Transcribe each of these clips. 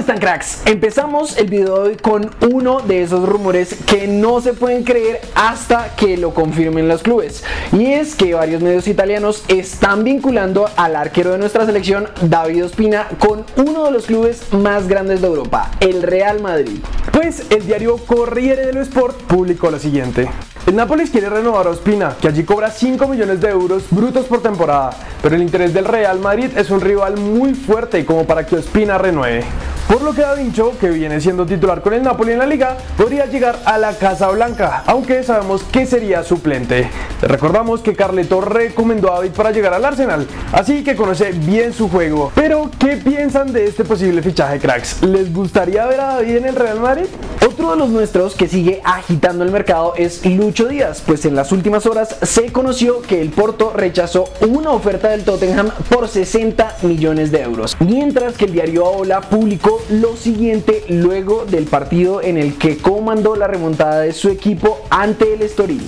están cracks? Empezamos el video de hoy con uno de esos rumores que no se pueden creer hasta que lo confirmen los clubes. Y es que varios medios italianos están vinculando al arquero de nuestra selección, David Ospina, con uno de los clubes más grandes de Europa, el Real Madrid. Pues el diario Corriere dello Sport publicó lo siguiente. El Nápoles quiere renovar a Ospina, que allí cobra 5 millones de euros brutos por temporada, pero el interés del Real Madrid es un rival muy fuerte como para que Ospina renueve. Por lo que Da Vinci, que viene siendo titular con el Napoli en la liga, podría llegar a la Casa Blanca, aunque sabemos que sería suplente. recordamos que Carleto recomendó a David para llegar al Arsenal, así que conoce bien su juego. Pero, ¿qué piensan de este posible fichaje, cracks? ¿Les gustaría ver a David en el Real Madrid? Otro de los nuestros que sigue agitando el mercado es Lucho Díaz, pues en las últimas horas se conoció que el Porto rechazó una oferta del Tottenham por 60 millones de euros, mientras que el diario Aola publicó lo siguiente luego del partido en el que comandó la remontada de su equipo ante el Estoril.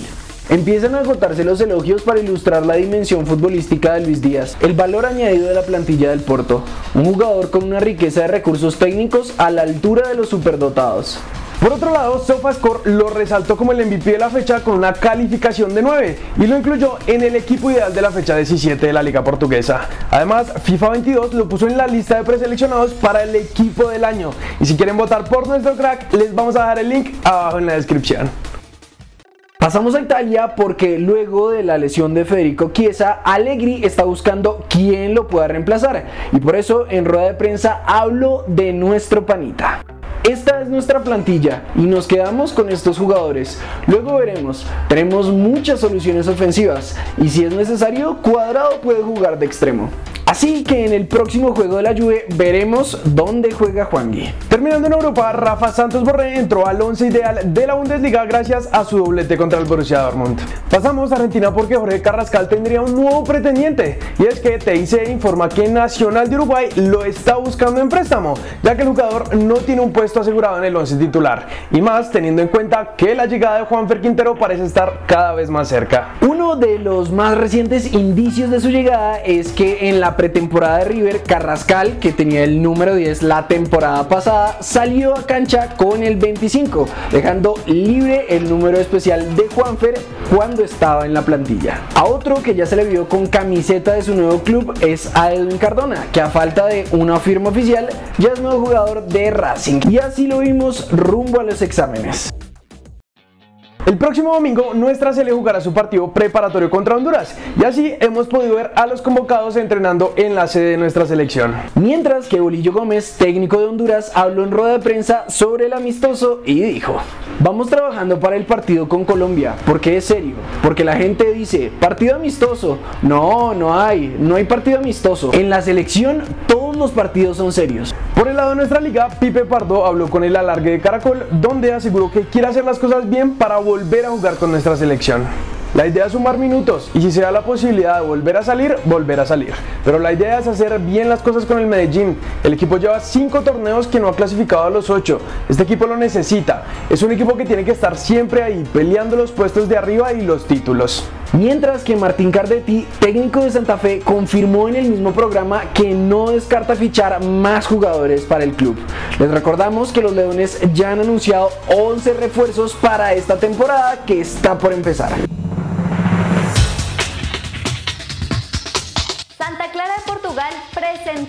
Empiezan a agotarse los elogios para ilustrar la dimensión futbolística de Luis Díaz, el valor añadido de la plantilla del Porto, un jugador con una riqueza de recursos técnicos a la altura de los superdotados. Por otro lado, SofaScore lo resaltó como el MVP de la fecha con una calificación de 9 y lo incluyó en el equipo ideal de la fecha 17 de la Liga Portuguesa. Además, FIFA 22 lo puso en la lista de preseleccionados para el equipo del año. Y si quieren votar por nuestro crack, les vamos a dejar el link abajo en la descripción. Pasamos a Italia porque luego de la lesión de Federico Chiesa, Allegri está buscando quién lo pueda reemplazar. Y por eso en rueda de prensa hablo de nuestro panita. Es nuestra plantilla y nos quedamos con estos jugadores. Luego veremos, tenemos muchas soluciones ofensivas y si es necesario, Cuadrado puede jugar de extremo. Así que en el próximo juego de la Juve veremos dónde juega Juangui. Terminando en Europa, Rafa Santos Borré entró al 11 ideal de la Bundesliga gracias a su doblete contra el Borussia Dortmund. Pasamos a Argentina porque Jorge Carrascal tendría un nuevo pretendiente y es que TIC informa que Nacional de Uruguay lo está buscando en préstamo, ya que el jugador no tiene un puesto asegurado en el 11 titular y más teniendo en cuenta que la llegada de Juanfer Quintero parece estar cada vez más cerca. Uno de los más recientes indicios de su llegada es que en la pretemporada de River, Carrascal, que tenía el número 10 la temporada pasada, salió a cancha con el 25, dejando libre el número especial de Juanfer cuando estaba en la plantilla. A otro que ya se le vio con camiseta de su nuevo club es a Edwin Cardona, que a falta de una firma oficial ya es nuevo jugador de Racing. Y así lo vimos rumbo a los exámenes. El próximo domingo nuestra sele jugará su partido preparatorio contra Honduras y así hemos podido ver a los convocados entrenando en la sede de nuestra selección. Mientras que Bolillo Gómez, técnico de Honduras, habló en rueda de prensa sobre el amistoso y dijo, vamos trabajando para el partido con Colombia, porque es serio, porque la gente dice, partido amistoso, no, no hay, no hay partido amistoso. En la selección todos los partidos son serios. Por el lado de nuestra liga, Pipe Pardo habló con el alargue de Caracol, donde aseguró que quiere hacer las cosas bien para volver a jugar con nuestra selección. La idea es sumar minutos y si se da la posibilidad de volver a salir, volver a salir. Pero la idea es hacer bien las cosas con el Medellín. El equipo lleva 5 torneos que no ha clasificado a los 8. Este equipo lo necesita. Es un equipo que tiene que estar siempre ahí, peleando los puestos de arriba y los títulos. Mientras que Martín Cardetti, técnico de Santa Fe, confirmó en el mismo programa que no descarta fichar más jugadores para el club. Les recordamos que los Leones ya han anunciado 11 refuerzos para esta temporada que está por empezar.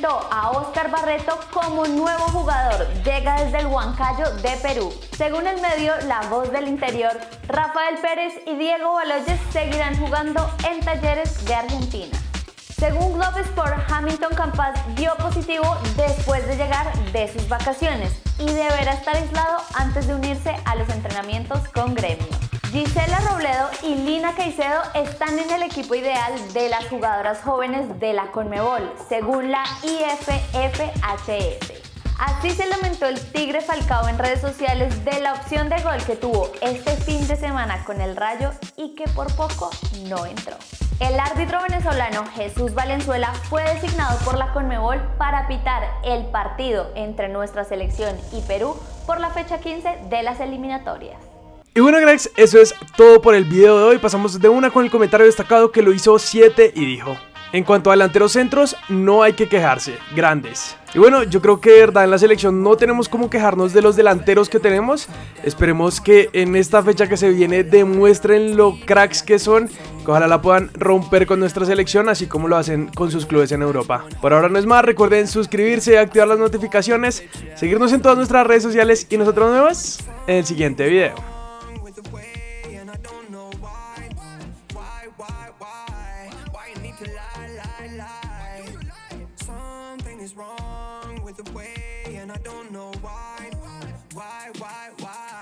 A Oscar Barreto como nuevo jugador. Llega desde el Huancayo de Perú. Según el medio La Voz del Interior, Rafael Pérez y Diego Baloyes seguirán jugando en talleres de Argentina. Según Globe Sport, Hamilton Campas dio positivo después de llegar de sus vacaciones y deberá estar aislado antes de unirse a los entrenamientos con gremio. Y Lina Caicedo están en el equipo ideal de las jugadoras jóvenes de la Conmebol, según la IFFHS. Así se lamentó el Tigre Falcao en redes sociales de la opción de gol que tuvo este fin de semana con el Rayo y que por poco no entró. El árbitro venezolano Jesús Valenzuela fue designado por la Conmebol para pitar el partido entre nuestra selección y Perú por la fecha 15 de las eliminatorias. Y bueno, Grex, eso es todo por el video de hoy. Pasamos de una con el comentario destacado que lo hizo 7 y dijo. En cuanto a delanteros centros, no hay que quejarse, grandes. Y bueno, yo creo que de verdad en la selección no tenemos como quejarnos de los delanteros que tenemos. Esperemos que en esta fecha que se viene demuestren lo cracks que son, que ojalá la puedan romper con nuestra selección, así como lo hacen con sus clubes en Europa. Por ahora no es más, recuerden suscribirse, activar las notificaciones, seguirnos en todas nuestras redes sociales y nosotros nos vemos en el siguiente video. Something is wrong with the way, and I don't know why. Why, why, why?